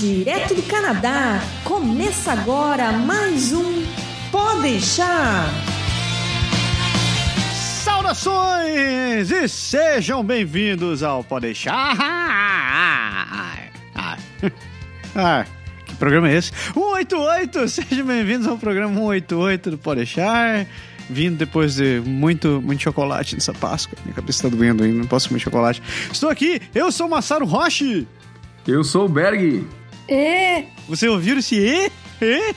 direto do Canadá. Começa agora mais um Pode deixar. Saudações e sejam bem-vindos ao Pode deixar. Ah, que programa é esse? 188! Sejam bem-vindos ao programa 188 do Pode deixar. Vindo depois de muito, muito chocolate nessa Páscoa. Minha cabeça tá doendo ainda, não posso comer chocolate. Estou aqui, eu sou o Massaro Roche. Eu sou o Berg. E Você ouviu esse E? E?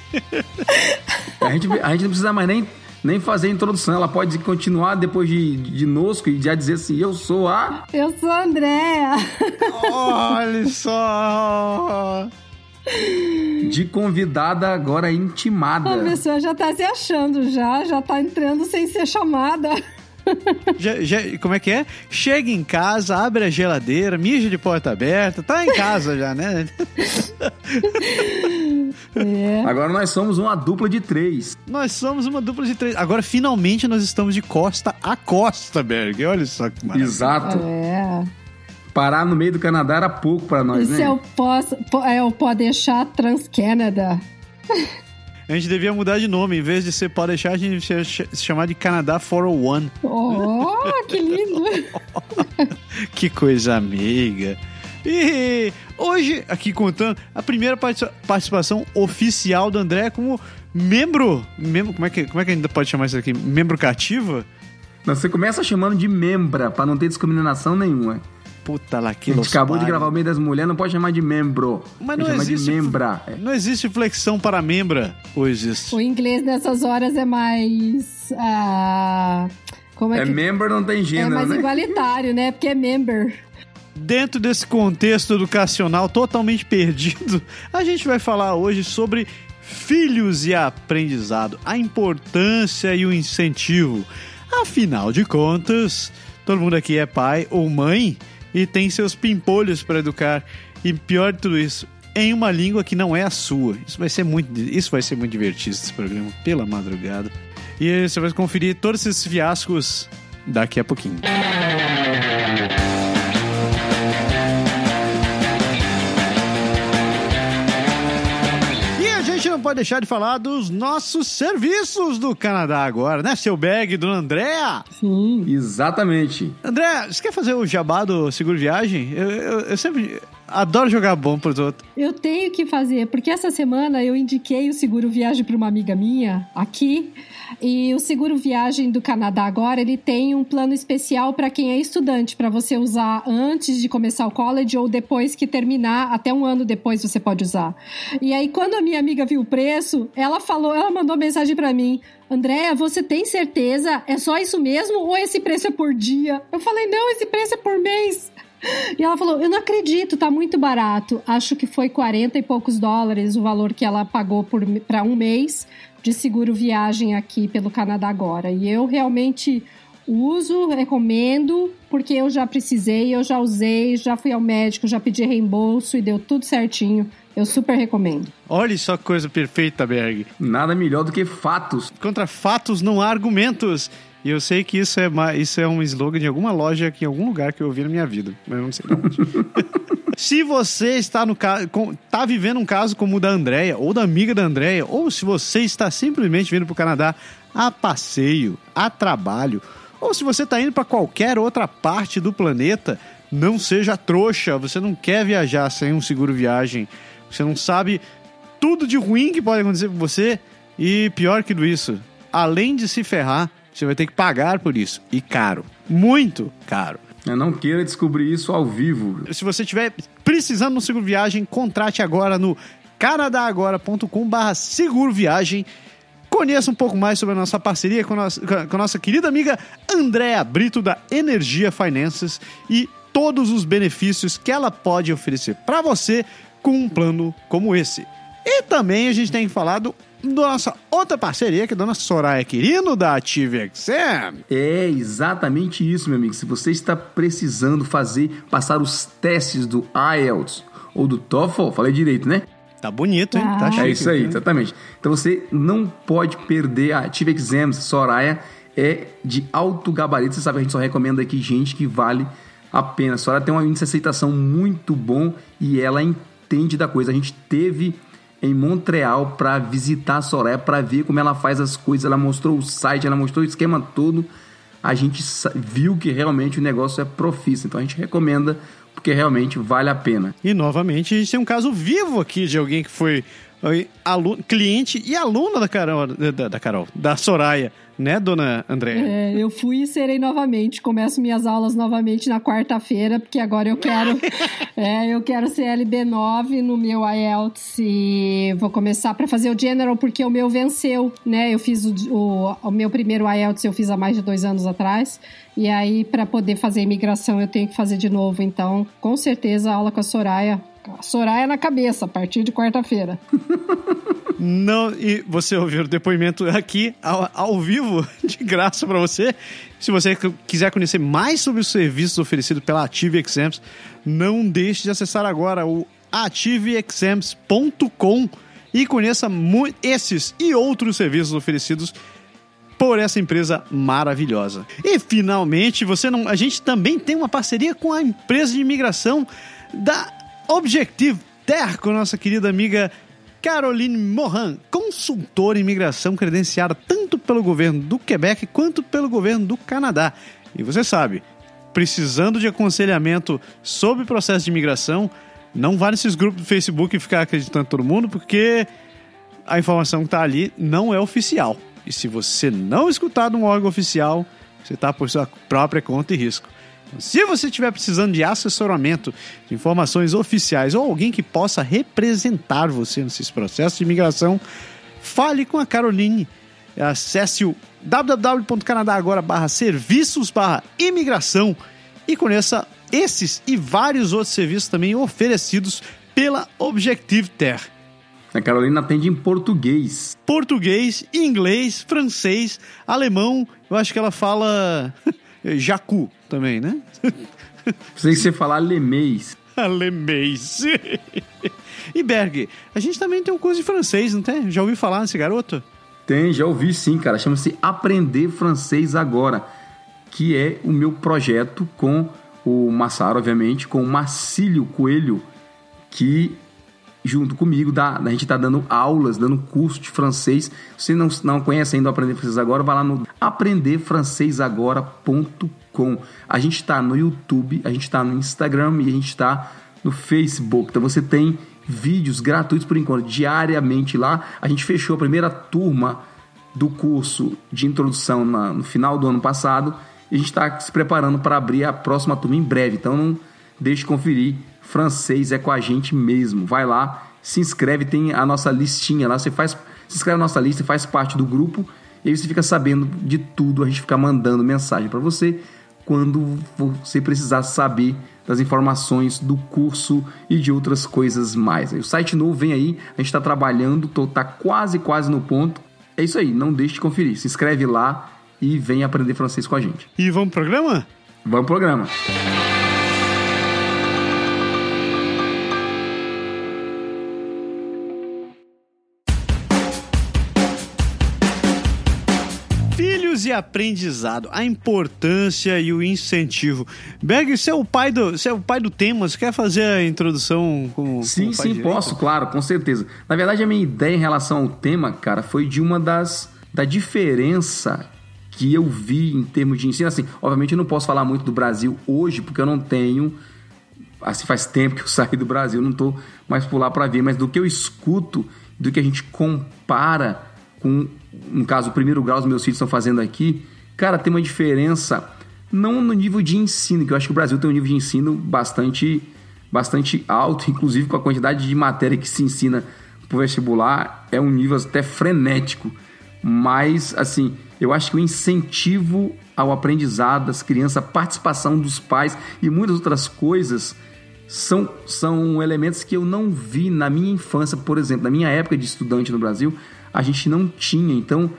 A gente, a gente não precisa mais nem, nem fazer a introdução. Ela pode continuar depois de, de nosco e já dizer assim: Eu sou a. Eu sou a Andréa. Olha só! De convidada agora intimada. A pessoa já tá se achando já, já tá entrando sem ser chamada. Já- já- como é que é? Chega em casa, abre a geladeira, mija de porta aberta, tá em casa já, né? É. Agora nós somos uma dupla de três. Nós somos uma dupla de três. Agora, finalmente, nós estamos de costa a costa, Berg. Olha só que maravilha. Exato. É. Parar no meio do Canadá era pouco pra nós, Esse né? é o pós, po- é o pode deixar Trans-Canada. A gente devia mudar de nome. Em vez de ser pode deixar, a gente devia ch- se chamar de Canadá 401. Oh, que lindo! Que coisa amiga. E hoje, aqui contando, a primeira parti- participação oficial do André como membro. membro como, é que, como é que ainda pode chamar isso aqui? Membro cativa? Você começa chamando de membra, pra não ter discriminação nenhuma. Puta lá, que A gente acabou de gravar o meio das mulheres, não pode chamar de membro. Mas não existe, de membra. É. não existe flexão para membra, ou existe? O inglês nessas horas é mais. ah, como é, É que. member, não tem é gênero, mais né? igualitário, né? Porque é member. Dentro desse contexto educacional totalmente perdido, a gente vai falar hoje sobre filhos e aprendizado, a importância e o incentivo. Afinal de contas, todo mundo aqui é pai ou mãe e tem seus pimpolhos para educar. E pior de tudo isso, em uma língua que não é a sua. Isso vai ser muito, isso vai ser muito divertido esse programa pela madrugada. E você vai conferir todos esses fiascos daqui a pouquinho. Pode deixar de falar dos nossos serviços do Canadá agora, né, seu bag, dona Andréa? Sim. Exatamente. André, você quer fazer o jabá do seguro viagem? Eu, eu- eu sempre adoro jogar bom pros outros. Eu tenho que fazer, porque essa semana eu indiquei o seguro viagem para uma amiga minha aqui. E o seguro viagem do Canadá agora, ele tem um plano especial para quem é estudante, para você usar antes de começar o college ou depois que terminar, até um ano depois você pode usar. E aí quando a minha amiga viu o preço, ela falou, ela mandou mensagem para mim: "Andréa, você tem certeza? É só isso mesmo ou esse preço é por dia?" Eu falei: "Não, esse preço é por mês." E ela falou: Eu não acredito, tá muito barato. Acho que foi 40 e poucos dólares o valor que ela pagou para um mês de seguro viagem aqui pelo Canadá agora. E eu realmente uso, recomendo, porque eu já precisei, eu já usei, já fui ao médico, já pedi reembolso e deu tudo certinho. Eu super recomendo. Olha só que coisa perfeita, Berg. Nada melhor do que fatos. Contra fatos não há argumentos. E eu sei que isso é, isso é um slogan de alguma loja aqui em algum lugar que eu ouvi na minha vida. Mas não sei de onde. se você está no tá vivendo um caso como o da Andréia, ou da amiga da Andréia, ou se você está simplesmente vindo para o Canadá a passeio, a trabalho, ou se você está indo para qualquer outra parte do planeta, não seja trouxa. Você não quer viajar sem um seguro viagem. Você não sabe tudo de ruim que pode acontecer com você. E pior que tudo isso, além de se ferrar, você vai ter que pagar por isso. E caro. Muito caro. Eu não queira descobrir isso ao vivo. Se você estiver precisando de um seguro viagem, contrate agora no canadagora.com.br seguro viagem. Conheça um pouco mais sobre a nossa parceria com a nossa, com a nossa querida amiga Andréa Brito da Energia Finances e todos os benefícios que ela pode oferecer para você com um plano como esse. E também a gente tem falado nossa outra parceria, que é a dona Soraya Quirino, da Ative Exam. É exatamente isso, meu amigo. Se você está precisando fazer, passar os testes do IELTS ou do TOEFL, falei direito, né? Tá bonito, hein? Tá Ah. chique. É isso aí, hein? exatamente. Então você não pode perder a Ative Exams Soraya é de alto gabarito. Você sabe, a gente só recomenda aqui gente que vale a pena. A Soraya tem um índice de aceitação muito bom e ela entende da coisa. A gente teve em Montreal para visitar a Soraya, para ver como ela faz as coisas. Ela mostrou o site, ela mostrou o esquema todo. A gente viu que realmente o negócio é profício. Então a gente recomenda porque realmente vale a pena. E novamente a gente tem um caso vivo aqui de alguém que foi aluno, cliente e aluna da Carol, da, da Carol, da Soraya né, dona Andréa? É, eu fui e serei novamente. Começo minhas aulas novamente na quarta-feira, porque agora eu quero é, eu quero CLB 9 no meu IELTS e vou começar para fazer o General, porque o meu venceu, né? Eu fiz o, o, o meu primeiro IELTS, eu fiz há mais de dois anos atrás. E aí, para poder fazer imigração, eu tenho que fazer de novo. Então, com certeza, a aula com a Soraya Soraya na cabeça, a partir de quarta-feira. Não, e você ouviu o depoimento aqui ao, ao vivo, de graça para você. Se você quiser conhecer mais sobre os serviços oferecidos pela Ative Exams, não deixe de acessar agora o ativeexams.com e conheça esses e outros serviços oferecidos por essa empresa maravilhosa. E finalmente, você não, a gente também tem uma parceria com a empresa de imigração da Objective Terra com nossa querida amiga Caroline Morin, consultora em imigração credenciada tanto pelo governo do Quebec quanto pelo governo do Canadá. E você sabe, precisando de aconselhamento sobre processo de imigração, não vá nesses grupos do Facebook e ficar acreditando todo mundo, porque a informação que está ali não é oficial. E se você não escutar de um órgão oficial, você está por sua própria conta e risco. Se você estiver precisando de assessoramento, de informações oficiais ou alguém que possa representar você nesses processos de imigração, fale com a Caroline. Acesse o www.canadagora/serviços imigração e conheça esses e vários outros serviços também oferecidos pela Objective Terre. A Carolina atende em português. Português, inglês, francês, alemão. Eu acho que ela fala Jacu também, né? Sei que você falar alemês. Alemês. e Berg, a gente também tem um curso de francês, não tem? Já ouviu falar nesse garoto? Tem, já ouvi sim, cara. Chama-se Aprender Francês Agora, que é o meu projeto com o Massaro, obviamente, com o Marcílio Coelho, que junto comigo, dá, a gente está dando aulas, dando curso de francês. Se não, não conhece ainda o Aprender Francês Agora, vai lá no aprenderfrancesagora.com. A gente está no YouTube, a gente está no Instagram e a gente está no Facebook. Então você tem vídeos gratuitos por enquanto, diariamente lá. A gente fechou a primeira turma do curso de introdução na, no final do ano passado e a gente está se preparando para abrir a próxima turma em breve. Então não deixe de conferir francês é com a gente mesmo. Vai lá, se inscreve, tem a nossa listinha lá, você faz, se inscreve na nossa lista, faz parte do grupo e aí você fica sabendo de tudo, a gente fica mandando mensagem para você quando você precisar saber das informações do curso e de outras coisas mais. O site novo vem aí, a gente está trabalhando, tô, tá quase, quase no ponto. É isso aí, não deixe de conferir. Se inscreve lá e vem aprender francês com a gente. E vamos pro programa? Vamos pro programa. Aprendizado, a importância e o incentivo. Berg, você é o pai do, você é o pai do tema, você quer fazer a introdução com Sim, com sim, direito? posso, claro, com certeza. Na verdade, a minha ideia em relação ao tema, cara, foi de uma das da diferença que eu vi em termos de ensino. Assim, obviamente eu não posso falar muito do Brasil hoje, porque eu não tenho assim faz tempo que eu saí do Brasil, não estou mais por lá para ver, mas do que eu escuto, do que a gente compara com no caso, o primeiro grau os meus filhos estão fazendo aqui, cara, tem uma diferença não no nível de ensino, que eu acho que o Brasil tem um nível de ensino bastante, bastante alto, inclusive com a quantidade de matéria que se ensina para o vestibular, é um nível até frenético. Mas, assim, eu acho que o incentivo ao aprendizado das crianças, a participação dos pais e muitas outras coisas são, são elementos que eu não vi na minha infância, por exemplo, na minha época de estudante no Brasil, a gente não tinha. Então,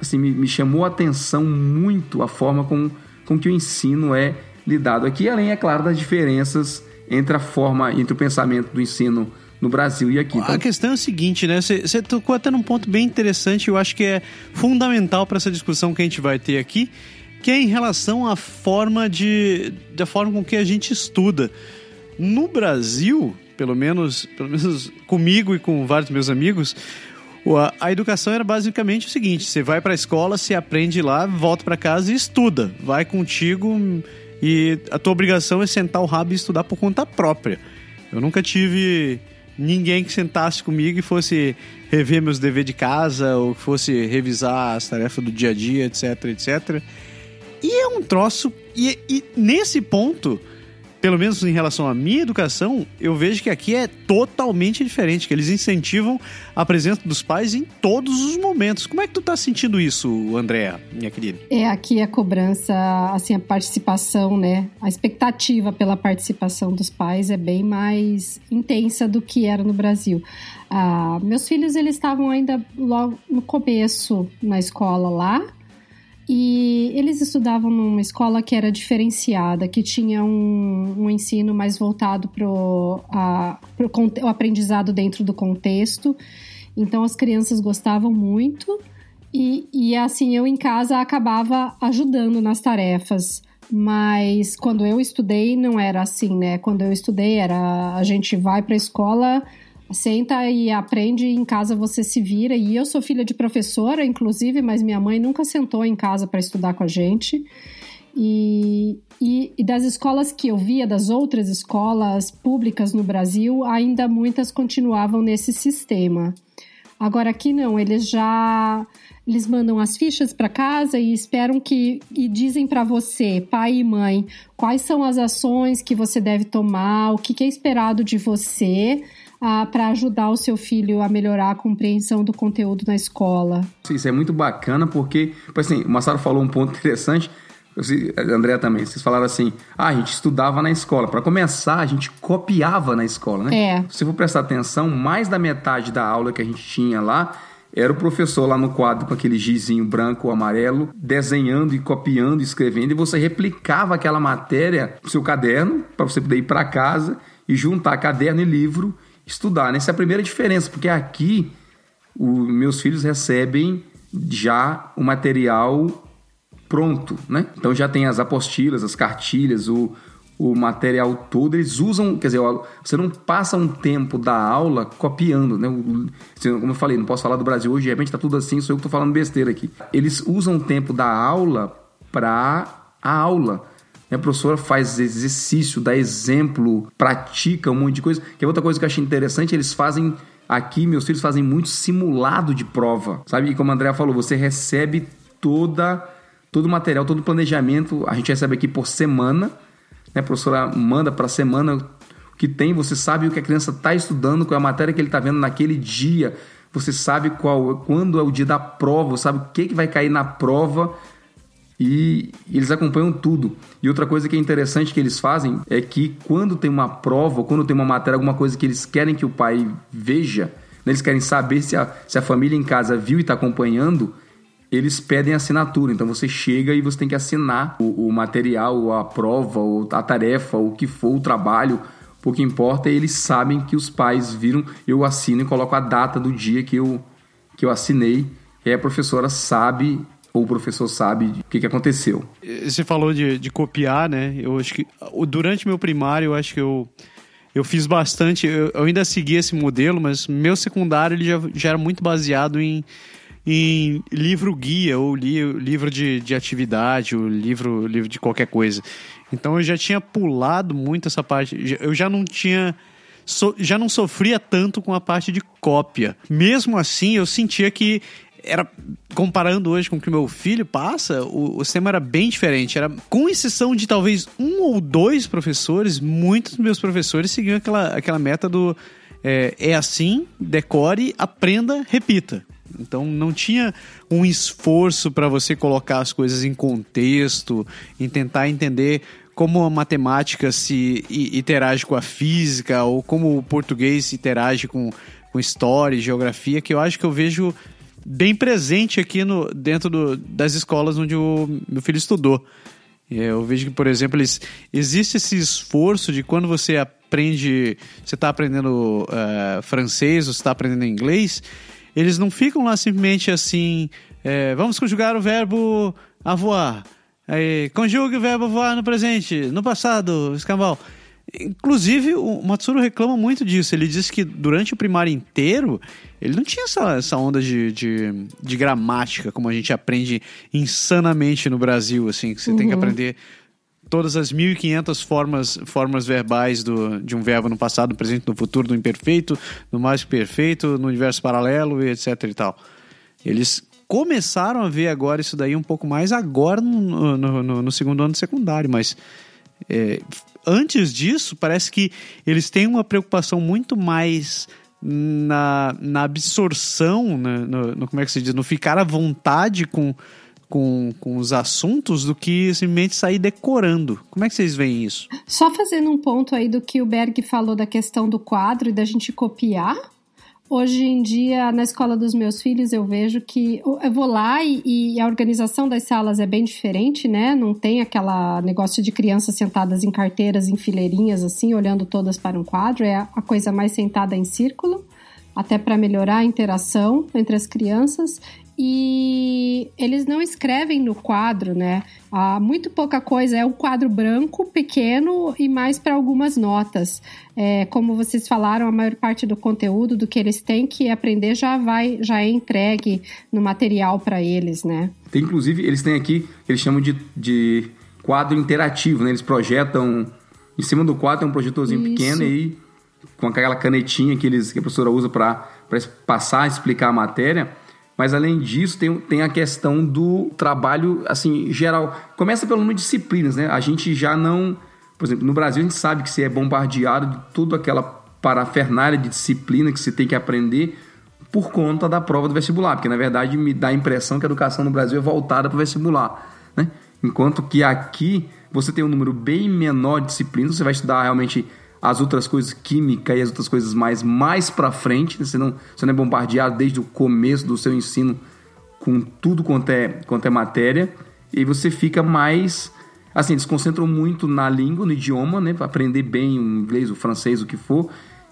assim, me, me chamou a atenção muito a forma com, com que o ensino é lidado aqui, além, é claro, das diferenças entre a forma, entre o pensamento do ensino no Brasil e aqui. Então... A questão é o seguinte, né? Você tocou até num ponto bem interessante, eu acho que é fundamental para essa discussão que a gente vai ter aqui, que é em relação à forma de. da forma com que a gente estuda. No Brasil, pelo menos, pelo menos comigo e com vários meus amigos, a, educação era basicamente o seguinte: você vai para a escola, se aprende lá, volta para casa e estuda. Vai contigo e a tua obrigação é sentar o rabo e estudar por conta própria. Eu nunca tive ninguém que sentasse comigo e fosse rever meus deveres de casa ou fosse revisar as tarefas do dia a dia, etc, etc. E é um troço. E, e nesse ponto, pelo menos em relação à minha educação, eu vejo que aqui é totalmente diferente, que eles incentivam a presença dos pais em todos os momentos. Como é que tu tá sentindo isso, Andréa, minha querida? É, aqui a cobrança, assim, a participação, né? A expectativa pela participação dos pais é bem mais intensa do que era no Brasil. Ah, meus filhos, eles estavam ainda logo no começo na escola lá, e eles estudavam numa escola que era diferenciada, que tinha um, um ensino mais voltado para o aprendizado dentro do contexto. Então as crianças gostavam muito e, e assim eu em casa acabava ajudando nas tarefas. Mas quando eu estudei não era assim, né? Quando eu estudei era a gente vai para a escola senta e aprende em casa você se vira. E eu sou filha de professora, inclusive, mas minha mãe nunca sentou em casa para estudar com a gente. E, e, e, das escolas que eu via, das outras escolas públicas no Brasil, ainda muitas continuavam nesse sistema. Agora aqui não, eles já eles mandam as fichas para casa e esperam que e dizem para você, pai e mãe, quais são as ações que você deve tomar, o que, que é esperado de você para ajudar o seu filho a melhorar a compreensão do conteúdo na escola. Isso é muito bacana porque, assim, o Massaro falou um ponto interessante. André também, vocês falaram assim: ah, a gente estudava na escola. Para começar, a gente copiava na escola, né? É. Se for prestar atenção, mais da metade da aula que a gente tinha lá era o professor lá no quadro com aquele gizinho branco ou amarelo, desenhando e copiando, escrevendo, e você replicava aquela matéria no seu caderno, para você poder ir para casa e juntar caderno e livro estudar. Né? Essa é a primeira diferença, porque aqui os meus filhos recebem já o material pronto, né? Então já tem as apostilas, as cartilhas, o, o material todo, eles usam, quer dizer, você não passa um tempo da aula copiando, né? Como eu falei, não posso falar do Brasil hoje, de repente tá tudo assim, sou eu que tô falando besteira aqui. Eles usam o tempo da aula para a aula. A professora faz exercício, dá exemplo, pratica um monte de coisa. Que é outra coisa que eu achei interessante, eles fazem aqui, meus filhos fazem muito simulado de prova, sabe? E como a Andrea falou, você recebe toda todo o material, todo o planejamento, a gente recebe aqui por semana, né? A professora manda para semana o que tem, você sabe o que a criança está estudando, qual é a matéria que ele está vendo naquele dia, você sabe qual, quando é o dia da prova, sabe o que, que vai cair na prova e eles acompanham tudo. E outra coisa que é interessante que eles fazem é que quando tem uma prova, quando tem uma matéria, alguma coisa que eles querem que o pai veja, né, eles querem saber se a, se a família em casa viu e está acompanhando, eles pedem assinatura. Então você chega e você tem que assinar o, o material, a prova, a tarefa, o que for, o trabalho. O que importa é eles sabem que os pais viram, eu assino e coloco a data do dia que eu, que eu assinei. E a professora sabe ou o professor sabe o que, que aconteceu. Você falou de, de copiar, né? Eu acho que durante meu primário, eu acho que eu, eu fiz bastante. Eu, ainda segui esse modelo, mas meu secundário ele já, já era muito baseado em, em livro guia ou li, livro de, de atividade, ou livro, livro de qualquer coisa. Então eu já tinha pulado muito essa parte. Eu já não tinha. So, já não sofria tanto com a parte de cópia. Mesmo assim, eu sentia que era comparando hoje com o que meu filho passa, o, o era bem diferente. Era com exceção de talvez um ou dois professores, muitos dos meus professores seguiam aquela, aquela meta do é, é assim, decore, aprenda, repita. Então não tinha um esforço para você colocar as coisas em contexto, em tentar entender como a matemática se interage com a física ou como o português interage com, com história e geografia, que eu acho que eu vejo bem presente aqui no, dentro do, das escolas onde o meu filho estudou. Eu vejo que, por exemplo, eles, existe esse esforço de quando você aprende, você está aprendendo uh, francês ou está aprendendo inglês, eles não ficam lá simplesmente assim, é, vamos conjugar o verbo avoar. Aí, conjugue o verbo voar no presente, no passado, escambau. Inclusive, o Matsuro reclama muito disso. Ele diz que durante o primário inteiro, ele não tinha essa, essa onda de, de, de gramática, como a gente aprende insanamente no Brasil, assim, que você uhum. tem que uhum. aprender todas as 1.500 formas, formas verbais do, de um verbo no passado, no presente, no futuro, no imperfeito, no mais perfeito, no universo paralelo, etc e tal. Eles começaram a ver agora isso daí um pouco mais agora no, no, no, no segundo ano secundário, mas é, antes disso, parece que eles têm uma preocupação muito mais na, na absorção, né, no, no, como é que se diz, no ficar à vontade com, com, com os assuntos do que simplesmente sair decorando. Como é que vocês veem isso? Só fazendo um ponto aí do que o Berg falou da questão do quadro e da gente copiar. Hoje em dia, na escola dos meus filhos, eu vejo que eu vou lá e, e, a organização das salas é bem diferente, né? Não tem aquela negócio de crianças sentadas em carteiras, em fileirinhas, assim, olhando todas para um quadro. É a coisa mais sentada em círculo, até para melhorar a interação entre as crianças e eles não escrevem no quadro, né? Há muito pouca coisa, é um quadro branco, pequeno e mais para algumas notas. É, como vocês falaram, a maior parte do conteúdo do que eles têm que aprender já vai, já é entregue no material para eles, né? Tem, inclusive, eles têm aqui, eles chamam de, de quadro interativo, né? Eles projetam em cima do quadro tem um projetorzinho Isso. pequeno e com aquela canetinha que, eles, que a professora usa para passar, explicar a matéria mas além disso, tem, tem a questão do trabalho, assim, geral. Começa pelo número de disciplinas, né? A gente já não. Por exemplo, no Brasil a gente sabe que você é bombardeado de toda aquela parafernália de disciplina que você tem que aprender por conta da prova do vestibular, porque na verdade me dá a impressão que a educação no Brasil é voltada para o vestibular, né? Enquanto que aqui você tem um número bem menor de disciplinas, você vai estudar realmente as outras coisas, química e as outras coisas mais, mais para frente. Né? Você não, você não é bombardeado desde o começo do seu ensino com tudo quanto é, quanto é matéria. E você fica mais. Assim, eles concentram muito na língua, no idioma, né? Para aprender bem o inglês, o francês, o que for.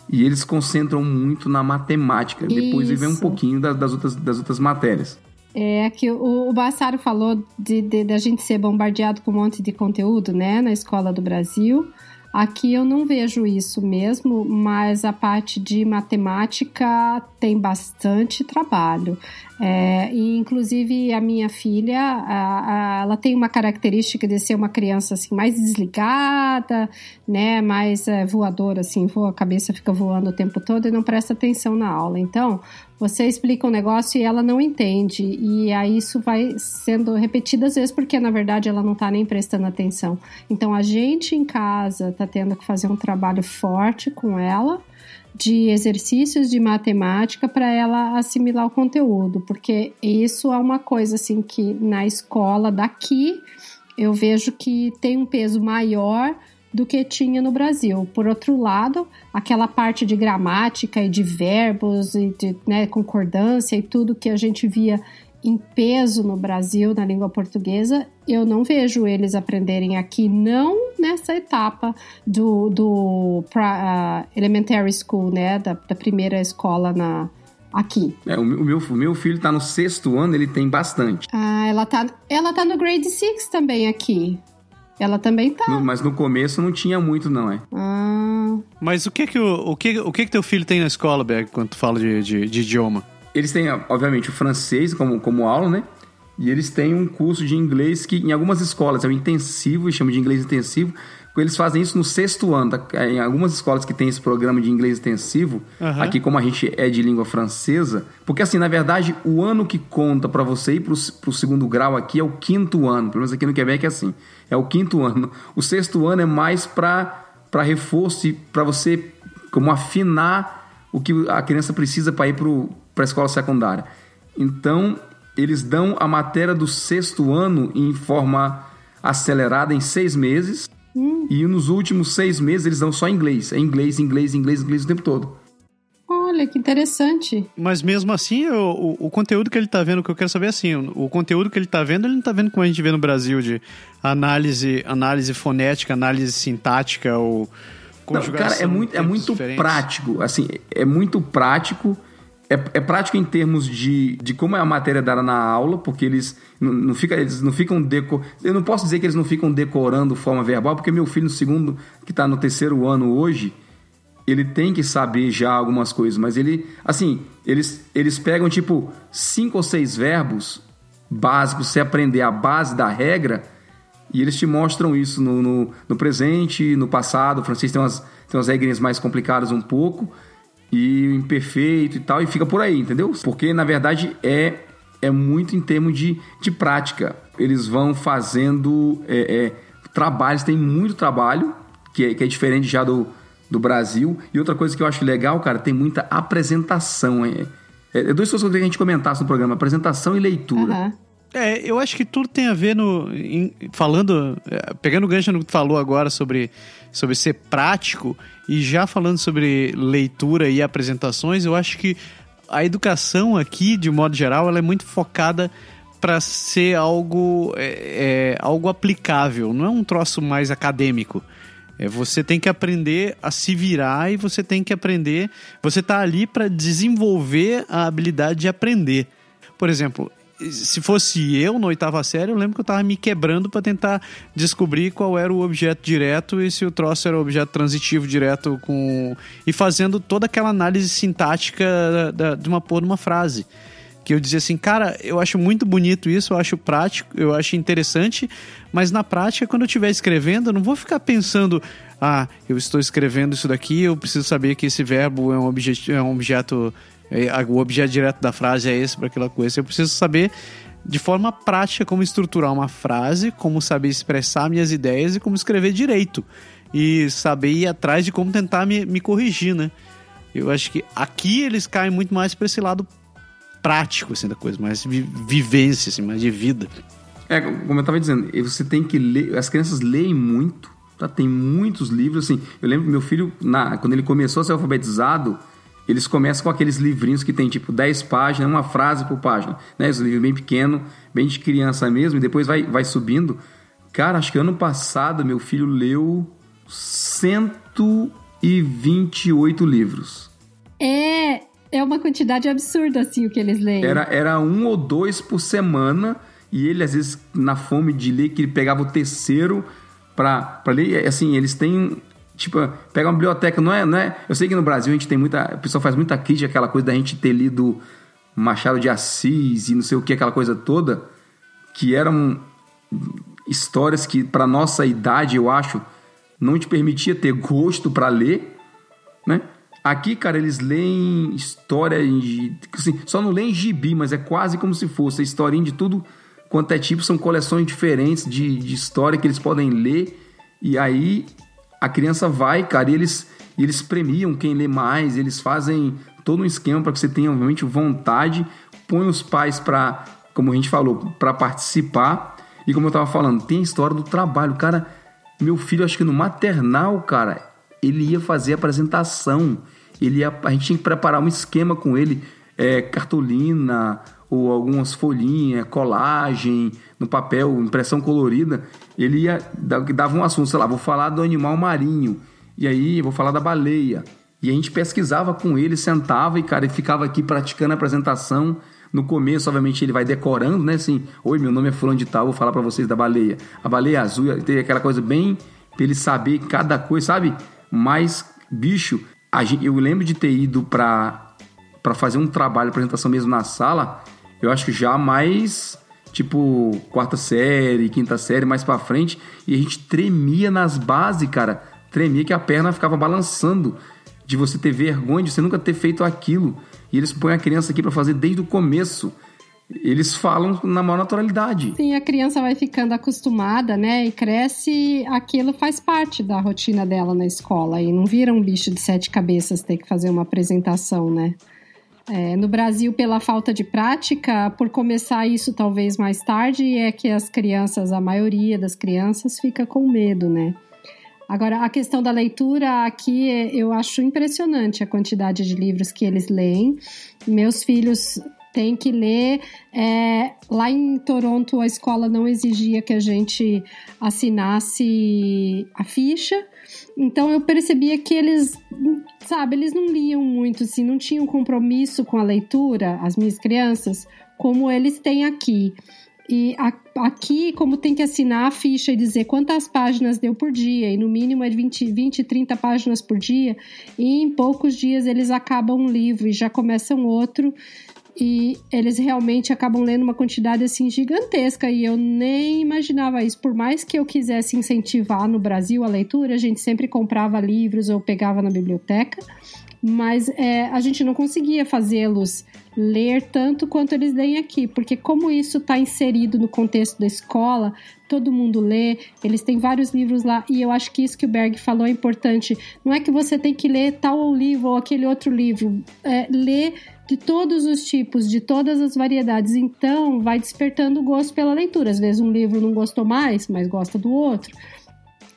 E eles concentram muito na matemática. Isso. Depois vem um pouquinho das, das, outras, das outras matérias. É que o, o Bassaro falou de, de, de, a gente ser bombardeado com um monte de conteúdo, né, na escola do Brasil. Aqui eu não vejo isso mesmo, mas a parte de matemática tem bastante trabalho. É, e inclusive a minha filha, a, a, ela tem uma característica de ser uma criança assim mais desligada, né, mais é, voadora, assim, voa, a cabeça fica voando o tempo todo e não presta atenção na aula. Então, você explica um negócio e ela não entende. E aí isso vai sendo repetido às vezes porque na verdade ela não está nem prestando atenção. Então a gente em casa está tendo que fazer um trabalho forte com ela de exercícios de matemática para ela assimilar o conteúdo, porque isso é uma coisa assim que na escola daqui eu vejo que tem um peso maior do que tinha no Brasil. Por outro lado, aquela parte de gramática e de verbos e de né, concordância e tudo que a gente via em peso no Brasil, na língua portuguesa, eu não vejo eles aprenderem aqui, não nessa etapa do, do pra, uh, elementary school, né, da, da primeira escola na, aqui. É, o, meu, o meu filho está no sexto ano, ele tem bastante. Ah, ela tá, ela tá no grade 6 também aqui. Ela também tá. No, mas no começo não tinha muito, não, é? Ah. Mas o que que o, o que, o que que teu filho tem na escola, Berg, quando tu fala de, de, de idioma? Eles têm, obviamente, o francês como, como aula, né? E eles têm um curso de inglês que em algumas escolas é um intensivo, chama de inglês intensivo. Eles fazem isso no sexto ano. Tá? Em algumas escolas que tem esse programa de inglês intensivo, uhum. aqui como a gente é de língua francesa, porque assim, na verdade, o ano que conta para você ir pro, pro segundo grau aqui é o quinto ano. Pelo menos aqui no Quebec é assim é o quinto ano. O sexto ano é mais para reforço e para você como afinar o que a criança precisa para ir para a escola secundária. Então, eles dão a matéria do sexto ano em forma acelerada em seis meses. Hum. E nos últimos seis meses eles dão só inglês. É inglês, inglês, inglês, inglês o tempo todo. Olha, que interessante. Mas mesmo assim, o, o, o, conteúdo que ele tá vendo, o que eu quero saber é assim, o, o, conteúdo que ele tá vendo, ele não tá vendo como a gente vê no Brasil, de análise, análise fonética, análise sintática ou conjugação. Não, cara, é muito, é muito prático, assim, é muito prático é, é, prático em termos de, de como é a matéria dada na aula, porque eles não, não, fica, eles não ficam deco... Eu não posso dizer que eles não ficam decorando forma verbal, porque meu filho no segundo, que está no terceiro ano hoje, ele tem que saber já algumas coisas, mas ele, assim, eles, eles pegam tipo cinco ou seis verbos básicos, você aprender a base da regra, e eles te mostram isso no, no, no presente, no passado. O francês tem umas, tem umas regrinhas mais complicadas um pouco, e o imperfeito e tal, e fica por aí, entendeu? Porque na verdade é, é muito em termos de, de prática. Eles vão fazendo é, é, trabalhos, tem muito trabalho, que é, que é diferente já do, do Brasil. E outra coisa que eu acho legal, cara, tem muita apresentação. É, é, é duas coisas que eu que a gente comentasse no programa: apresentação e leitura. Uhum. É, eu acho que tudo tem a ver no. Em, falando. É, pegando o gancho no que tu falou agora sobre, sobre ser prático e já falando sobre leitura e apresentações, eu acho que a educação aqui, de modo geral, ela é muito focada para ser algo, é, é, algo aplicável, não é um troço mais acadêmico. É, você tem que aprender a se virar e você tem que aprender. Você está ali para desenvolver a habilidade de aprender. Por exemplo, se fosse eu na oitava série, eu lembro que eu estava me quebrando para tentar descobrir qual era o objeto direto e se o troço era o objeto transitivo direto com. e fazendo toda aquela análise sintática da, da, de uma porra de uma frase que eu dizia assim, cara, eu acho muito bonito isso, eu acho prático, eu acho interessante, mas na prática, quando eu estiver escrevendo, eu não vou ficar pensando, ah, eu estou escrevendo isso daqui, eu preciso saber que esse verbo é um, objeto, é um objeto, o objeto direto da frase é esse para aquela coisa. Eu preciso saber de forma prática como estruturar uma frase, como saber expressar minhas ideias e como escrever direito. E saber ir atrás de como tentar me, me corrigir, né? Eu acho que aqui eles caem muito mais para esse lado prático, assim, da coisa, mais vi vivência, assim, mais de vida. É, como eu estava dizendo, você tem que ler, as crianças leem muito, tá? Tem muitos livros, assim, eu lembro meu filho, na, quando ele começou a ser alfabetizado, eles começam com aqueles livrinhos que tem tipo 10 páginas, uma frase por página, né? Esse livro bem pequeno, bem de criança mesmo, e depois vai, vai subindo. Cara, acho que ano passado meu filho leu 128 livros. É, é uma quantidade absurda, assim, o que eles leem. Era, era um ou dois por semana, e ele, às vezes, na fome de ler, que ele pegava o terceiro pra ler. Assim, eles têm. Tipo, pega uma biblioteca, não é, não é. Eu sei que no Brasil a gente tem muita. O pessoal faz muita crítica, aquela coisa da gente ter lido Machado de Assis e não sei o que, aquela coisa toda, que eram histórias que, para nossa idade, eu acho, não te permitia ter gosto para ler, né? Aqui, cara, eles leem história. Assim, só não leem gibi, mas é quase como se fosse a historinha de tudo quanto é tipo. São coleções diferentes de, de história que eles podem ler. E aí a criança vai, cara, e eles, eles premiam quem lê mais, eles fazem todo um esquema para que você tenha, obviamente, vontade. Põe os pais para, como a gente falou, para participar. E como eu tava falando, tem a história do trabalho. Cara, meu filho, acho que no maternal, cara, ele ia fazer apresentação, ele ia, a gente tinha que preparar um esquema com ele, é, cartolina ou algumas folhinhas, colagem no papel, impressão colorida. Ele ia dava um assunto, sei lá, vou falar do animal marinho e aí vou falar da baleia. E a gente pesquisava com ele, sentava e cara, ele ficava aqui praticando a apresentação. No começo, obviamente, ele vai decorando, né? Assim, oi, meu nome é fulano de tal, vou falar para vocês da baleia. A baleia azul, tem aquela coisa bem pra ele saber cada coisa, sabe? Mas, bicho, gente, eu lembro de ter ido para para fazer um trabalho, apresentação mesmo na sala, eu acho que já mais tipo quarta série, quinta série, mais para frente, e a gente tremia nas bases, cara. Tremia que a perna ficava balançando de você ter vergonha de você nunca ter feito aquilo. E eles põem a criança aqui para fazer desde o começo eles falam na maior naturalidade. Sim, a criança vai ficando acostumada, né? E cresce, aquilo faz parte da rotina dela na escola. E não vira um bicho de sete cabeças ter que fazer uma apresentação, né? É, no Brasil, pela falta de prática, por começar isso talvez mais tarde, é que as crianças, a maioria das crianças, fica com medo, né? Agora, a questão da leitura aqui, eu acho impressionante a quantidade de livros que eles leem. Meus filhos tem que ler. É, lá em Toronto, a escola não exigia que a gente assinasse a ficha. Então eu percebia que eles, sabe, eles não liam muito, assim, não tinham compromisso com a leitura, as minhas crianças, como eles têm aqui. E a, aqui, como tem que assinar a ficha e dizer quantas páginas deu por dia, e no mínimo é 20, 20 30 páginas por dia, e em poucos dias eles acabam um livro e já começam outro, e eles realmente acabam lendo uma quantidade assim gigantesca, e eu nem imaginava isso. Por mais que eu quisesse incentivar no Brasil a leitura, a gente sempre comprava livros ou pegava na biblioteca, mas é, a gente não conseguia fazê-los ler tanto quanto eles leem aqui, porque como isso está inserido no contexto da escola, todo mundo lê, eles têm vários livros lá, e eu acho que isso que o Berg falou é importante. Não é que você tem que ler tal livro ou aquele outro livro, é, ler de todos os tipos, de todas as variedades. Então, vai despertando o gosto pela leitura. Às vezes um livro não gostou mais, mas gosta do outro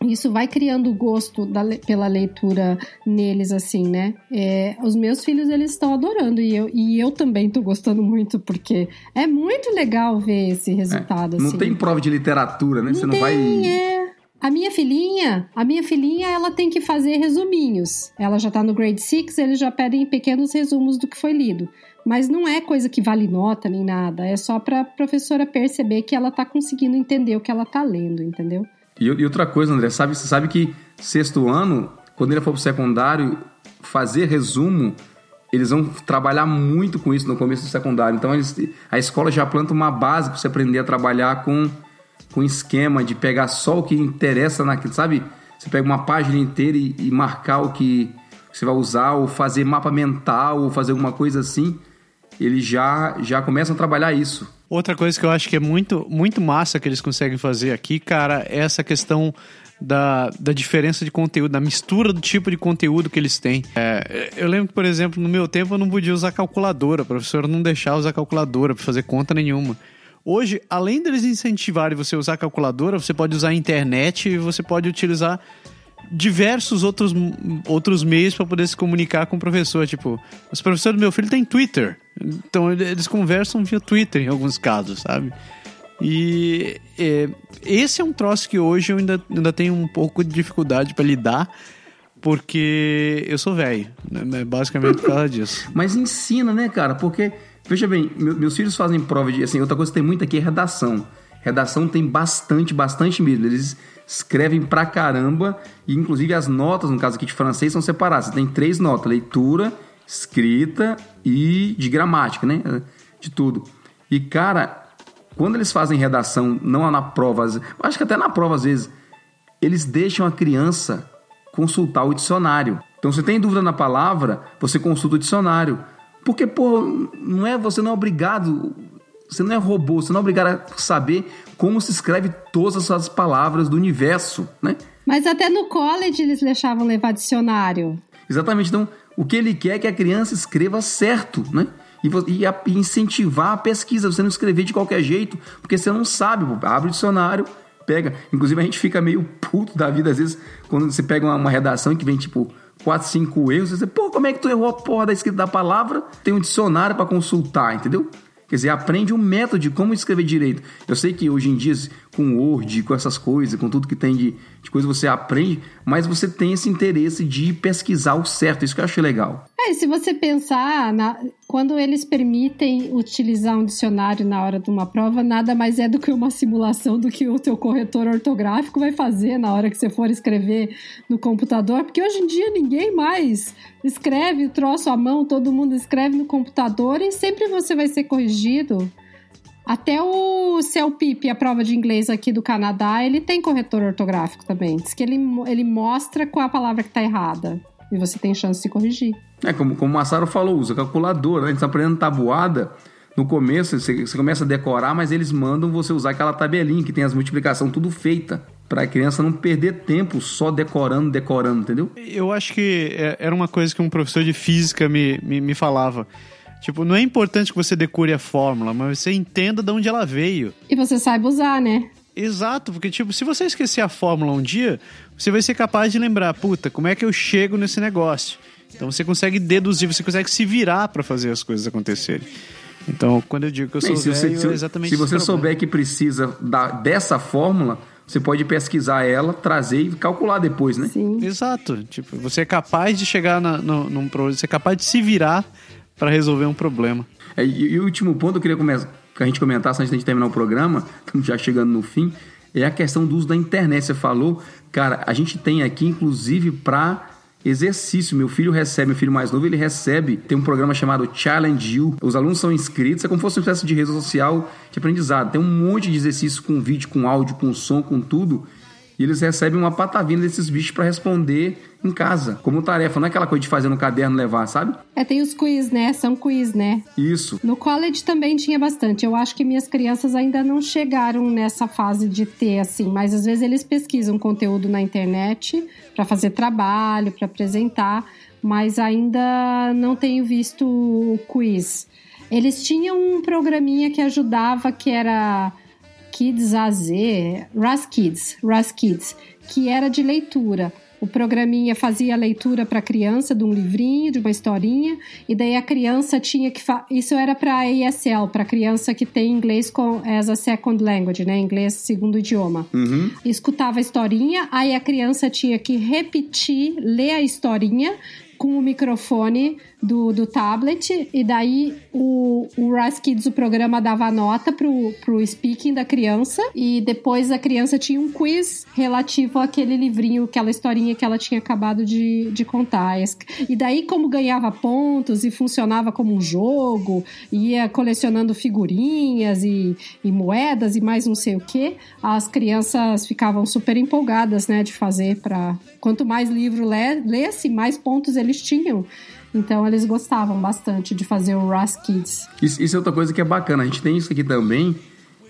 isso vai criando gosto da, pela leitura neles, assim, né? É, os meus filhos, eles estão adorando e eu, e eu também estou gostando muito, porque é muito legal ver esse resultado, é, não assim. tem prova de literatura, né? Não Você não tem, vai... É. A minha filhinha, a minha filhinha, ela tem que fazer resuminhos. Ela já tá no grade 6, eles já pedem pequenos resumos do que foi lido. Mas não é coisa que vale nota nem nada, é só para a professora perceber que ela tá conseguindo entender o que ela tá lendo, entendeu? E, e, outra coisa, André, sabe, você sabe que sexto ano, quando ele for pro secundário, fazer resumo, eles vão trabalhar muito com isso no começo do secundário. Então eles, a escola já planta uma base para você aprender a trabalhar com com esquema de pegar só o que interessa naquilo, sabe? Você pega uma página inteira e, e marcar o que você vai usar, ou fazer mapa mental, ou fazer alguma coisa assim. Eles já, já começam a trabalhar isso. Outra coisa que eu acho que é muito, muito massa que eles conseguem fazer aqui, cara, é essa questão da, da diferença de conteúdo, da mistura do tipo de conteúdo que eles têm. É, eu lembro que, por exemplo, no meu tempo eu não podia usar calculadora, a professora não deixava usar calculadora para fazer conta nenhuma. Hoje, além deles incentivarem você a usar calculadora, você pode usar a internet e você pode utilizar diversos outros, outros meios para poder se comunicar com o professor. Tipo, os professores do meu filho têm Twitter. Então eles conversam via Twitter em alguns casos, sabe? E é, esse é um troço que hoje eu ainda, ainda tenho um pouco de dificuldade para lidar, porque eu sou velho, né? basicamente por causa disso. Mas ensina, né, cara? Porque, veja bem, meus filhos fazem prova de. Assim, outra coisa que tem muito aqui é redação. Redação tem bastante, bastante mesmo. Eles escrevem pra caramba, e inclusive as notas, no caso aqui de francês, são separadas. Você tem três notas: leitura, escrita e de gramática, né? De tudo. E, cara, quando eles fazem redação, não na prova, acho que até na prova às vezes, eles deixam a criança consultar o dicionário. Então, você tem dúvida na palavra, você consulta o dicionário. Porque, pô, não é, você não é obrigado, você não é robô, você não é obrigado a saber como se escreve todas as palavras do universo, né? Mas até no college eles deixavam levar dicionário. Exatamente. Então, o que ele quer é que a criança escreva certo, né? E, e, incentivar a pesquisa, você não escrever de qualquer jeito, porque você não sabe. Abre o dicionário, pega. Inclusive, a gente fica meio puto da vida, às vezes, quando você pega uma, uma redação que vem tipo quatro, cinco erros, você, pô, como é que tu errou a porra da escrita da palavra? Tem um dicionário para consultar, entendeu? Quer dizer, aprende um método de como escrever direito. Eu sei que hoje em dia, com Word, com essas coisas, com tudo que tem de, de coisa, você aprende, mas você tem esse interesse de pesquisar o certo. Isso que eu achei legal. É, se você pensar, na, quando eles permitem utilizar um dicionário na hora de uma prova, nada mais é do que uma simulação do que o teu corretor ortográfico vai fazer na hora que você for escrever no computador, porque hoje em dia ninguém mais escreve o troço à mão, todo mundo escreve no computador e sempre você vai ser corrigido. Até o CELPIP, a prova de inglês aqui do Canadá, ele tem corretor ortográfico também. Diz que ele, ele mostra qual a palavra que está errada. E você tem chance de corrigir. É, como, como o Massaro falou, usa calculadora. Né? A gente está aprendendo tabuada. No começo, você, você, começa a decorar, mas eles mandam você usar aquela tabelinha que tem as multiplicações tudo feita. Para a criança não perder tempo só decorando, decorando, entendeu? Eu acho que é, era uma coisa que um professor de física me, me, me falava. Tipo, não é importante que você decore a fórmula, mas você entenda de onde ela veio. E você saiba usar, né? Exato, porque, tipo, se você esquecer a fórmula um dia, você vai ser capaz de lembrar, puta, como é que eu chego nesse negócio? Então você consegue deduzir, você consegue se virar para fazer as coisas acontecerem. Então, quando eu digo que eu sou Bem, se você, velho, se, é exatamente se você souber que precisa da, dessa fórmula, você pode pesquisar ela, trazer e calcular depois, né? Sim. Exato. Tipo, você é capaz de chegar na, no, num problema, você é capaz de se virar para resolver um problema. É, e, e o último ponto que eu queria que a gente comentasse antes de terminar o programa, estamos já chegando no fim, é a questão do uso da internet. Você falou, cara, a gente tem aqui, inclusive, para exercício. Meu filho recebe, meu filho mais novo, ele recebe, tem um programa chamado Challenge You. Os alunos são inscritos, é como se fosse uma espécie de rede social de aprendizado. Tem um monte de exercício com vídeo, com áudio, com som, com tudo. E eles recebem uma patavina desses bichos para responder em casa, como tarefa. Não é aquela coisa de fazer no caderno levar, sabe? É, tem os quiz, né? São quiz, né? Isso. No college também tinha bastante. Eu acho que minhas crianças ainda não chegaram nessa fase de ter, assim, mas às vezes eles pesquisam conteúdo na internet para fazer trabalho, para apresentar, mas ainda não tenho visto o quiz. Eles tinham um programinha que ajudava, que era Kids AZ, Ras Kids, Ras Kids, que era de leitura. O programinha fazia a leitura para a criança de um livrinho, de uma historinha, e daí a criança tinha que. Fa... Isso era para ESL, para criança que tem inglês com, as a second language, né? Inglês segundo idioma. Uhum. Escutava a historinha, aí a criança tinha que repetir, ler a historinha com o microfone do, do tablet, e daí o, o Kids, o programa, dava nota pro, pro speaking da criança, e depois a criança tinha um quiz relativo àquele livrinho, aquela historinha que ela tinha acabado de, de contar. E daí, como ganhava pontos e funcionava como um jogo, ia colecionando figurinhas e, e moedas e mais não sei o que, as crianças ficavam super empolgadas, né, de fazer para quanto mais livro lesse, mais pontos eles tinham. Então eles gostavam bastante de fazer o Ras Kids. Isso, isso, é outra coisa que é bacana. A gente tem isso aqui também.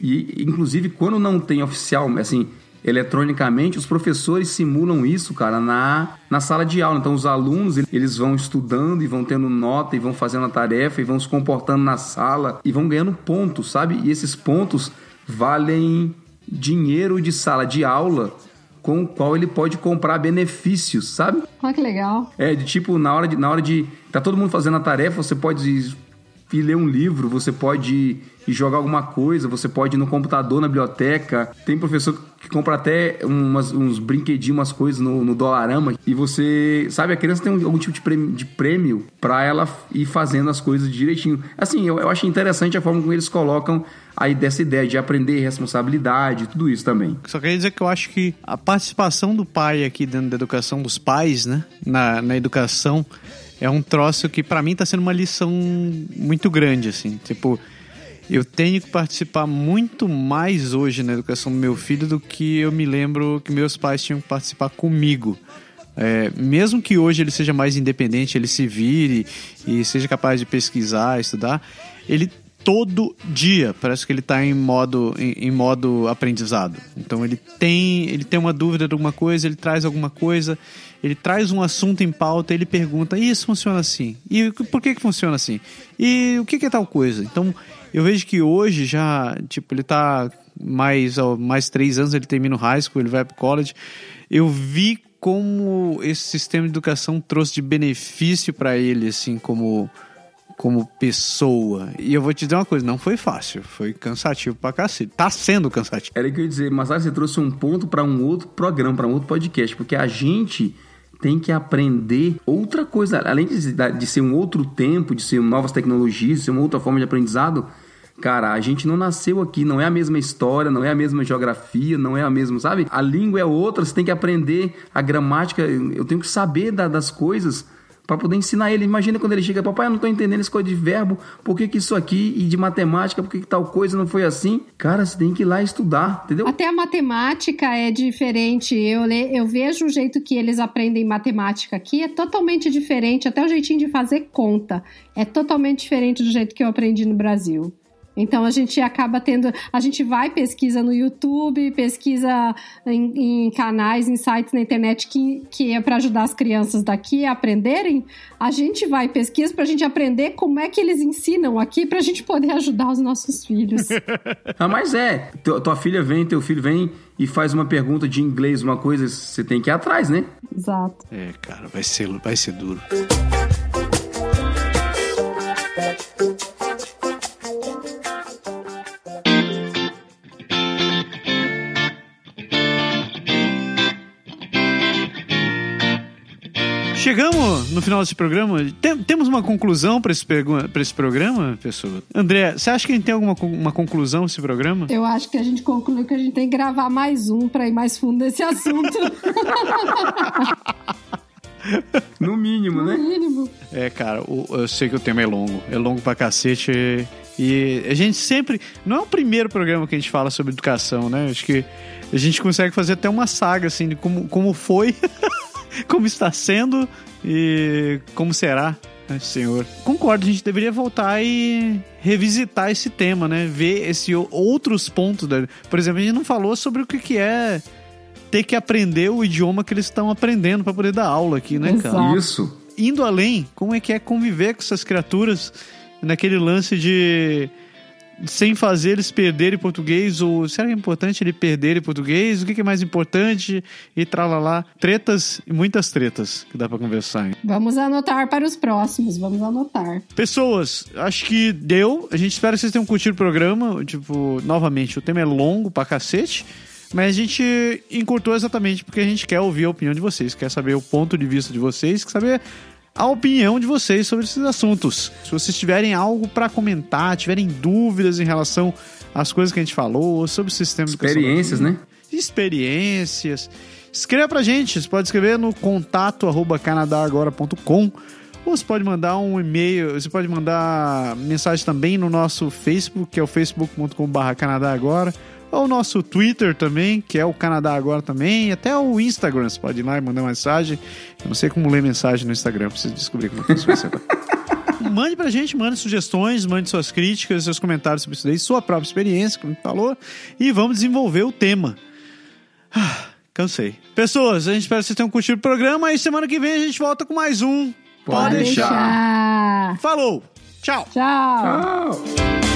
E, inclusive, quando não tem oficial, assim, eletronicamente, os professores simulam isso, cara, na, na sala de aula. Então, os alunos, eles vão estudando e vão tendo nota e vão fazendo a tarefa e vão se comportando na sala e vão ganhando pontos, sabe? E esses pontos valem dinheiro de sala de aula com o qual ele pode comprar benefícios, sabe? Ah, que legal. É, de tipo, na hora de. Na hora de tá todo mundo fazendo a tarefa, você pode ir, ler um livro, você pode ir, ir jogar alguma coisa, você pode ir no computador, na biblioteca. Tem professor que compra até umas, uns brinquedinhos, umas coisas no, no Dolarama. E você, sabe, a criança tem algum tipo de prêmio, de prêmio para ela ir fazendo as coisas direitinho. Assim, eu, eu acho interessante a forma como eles colocam aí dessa ideia de aprender responsabilidade, tudo isso também. Só queria dizer que eu acho que a participação do pai aqui dentro da educação dos pais, né, na, na educação, é um troço que para mim tá sendo uma lição muito grande, assim, tipo, eu tenho que participar muito mais hoje na educação do meu filho do que eu me lembro que meus pais tinham que participar comigo. É, mesmo que hoje ele seja mais independente, ele se vire e seja capaz de pesquisar, estudar, ele todo dia parece que ele está em modo em, em, modo aprendizado. Então ele tem ele tem uma dúvida de alguma coisa, ele traz alguma coisa, ele traz um assunto em pauta, ele pergunta: e isso funciona assim? E por que que funciona assim? E o que que é tal coisa? Então eu vejo que hoje já tipo ele está mais ó, mais três anos ele termina o high school, ele vai para college. Eu vi como esse sistema de educação trouxe de benefício para ele assim como como pessoa. E eu vou te dizer uma coisa, não foi fácil, foi cansativo pra cacete. Tá sendo cansativo. Era o que eu ia dizer, mas você trouxe um ponto para um outro programa, para um outro podcast, porque a gente tem que aprender outra coisa, além de, de ser um outro tempo, de ser novas tecnologias, de ser uma outra forma de aprendizado. Cara, a gente não nasceu aqui, não é a mesma história, não é a mesma geografia, não é a mesma, sabe? A língua é outra, você tem que aprender a gramática, eu tenho que saber da, das coisas para poder ensinar ele. Imagina quando ele chega, papai, eu não tô entendendo esse coisa de verbo, por que, que isso aqui e de matemática, por que, que tal coisa não foi assim? Cara, você tem que ir lá estudar, entendeu? Até a matemática é diferente. Eu, eu vejo o jeito que eles aprendem matemática aqui, é totalmente diferente, até o jeitinho de fazer conta é totalmente diferente do jeito que eu aprendi no Brasil. Então a gente acaba tendo, a gente vai pesquisa no YouTube, pesquisa em, em canais, em sites na internet que, que é para ajudar as crianças daqui a aprenderem. A gente vai pesquisa para a gente aprender como é que eles ensinam aqui para a gente poder ajudar os nossos filhos. ah, mas é, tua filha vem, teu filho vem e faz uma pergunta de inglês, uma coisa, você tem que ir atrás, né? Exato. É, cara, vai ser, vai ser duro. Chegamos no final desse programa. Tem- temos uma conclusão para esse, pra esse programa, pessoa? André, você acha que a gente tem alguma uma conclusão nesse programa? Eu acho que a gente concluiu que a gente tem que gravar mais um pra ir mais fundo nesse assunto. No mínimo, no né? mínimo. É, cara, o- eu sei que o tema é longo. É longo pra cacete. e- E a gente sempre. Não é o primeiro programa que a gente fala sobre educação, né? Acho que a gente consegue fazer até uma saga, assim, de como, como foi, como está sendo e como será. né, senhor. Concordo, a gente deveria voltar e revisitar esse tema, né? Ver esse outros pontos. Da... Por exemplo, a gente não falou sobre o que, que é ter que aprender o idioma que eles estão aprendendo para poder dar aula aqui, né, cara? Isso. indo além, como é que é conviver com essas criaturas naquele lance de sem fazer eles perderem português ou será que é importante ele perderem português? O que é mais importante? E tralalá. Tretas muitas tretas que dá pra conversar. hein? Vamos anotar para os próximos, vamos anotar. Pessoas, acho que deu. A gente espera que vocês tenham curtido o programa. Tipo, novamente, o tema é longo pra cacete. Mas a gente encurtou exatamente porque a gente quer ouvir a opinião de vocês, quer saber o ponto de vista de vocês, quer saber a opinião de vocês sobre esses assuntos. Se vocês tiverem algo pra comentar, tiverem dúvidas em relação às coisas que a gente falou, sobre o sistema Experiências, né? experiências. Escreva pra gente, você pode escrever no contato arroba canadagora.com ou você pode mandar um e-mail, você pode mandar mensagem também no nosso Facebook, que é o facebook.com.br Canadá Agora, ou o nosso Twitter também, que é o Canadá Agora também, e até o Instagram, você pode ir lá e mandar mensagem. Eu não sei como ler mensagem no Instagram, preciso descobrir como funciona isso agora. Mande pra gente, mande sugestões, mande suas críticas, seus comentários sobre isso daí, sua própria experiência, como a gente falou, e vamos desenvolver o tema. Ah, cansei. Pessoas, a gente espera que vocês tenham curtido o programa e semana que vem a gente volta com mais um. Pode deixar. deixar. Falou! Tchau! Tchau. Tchau.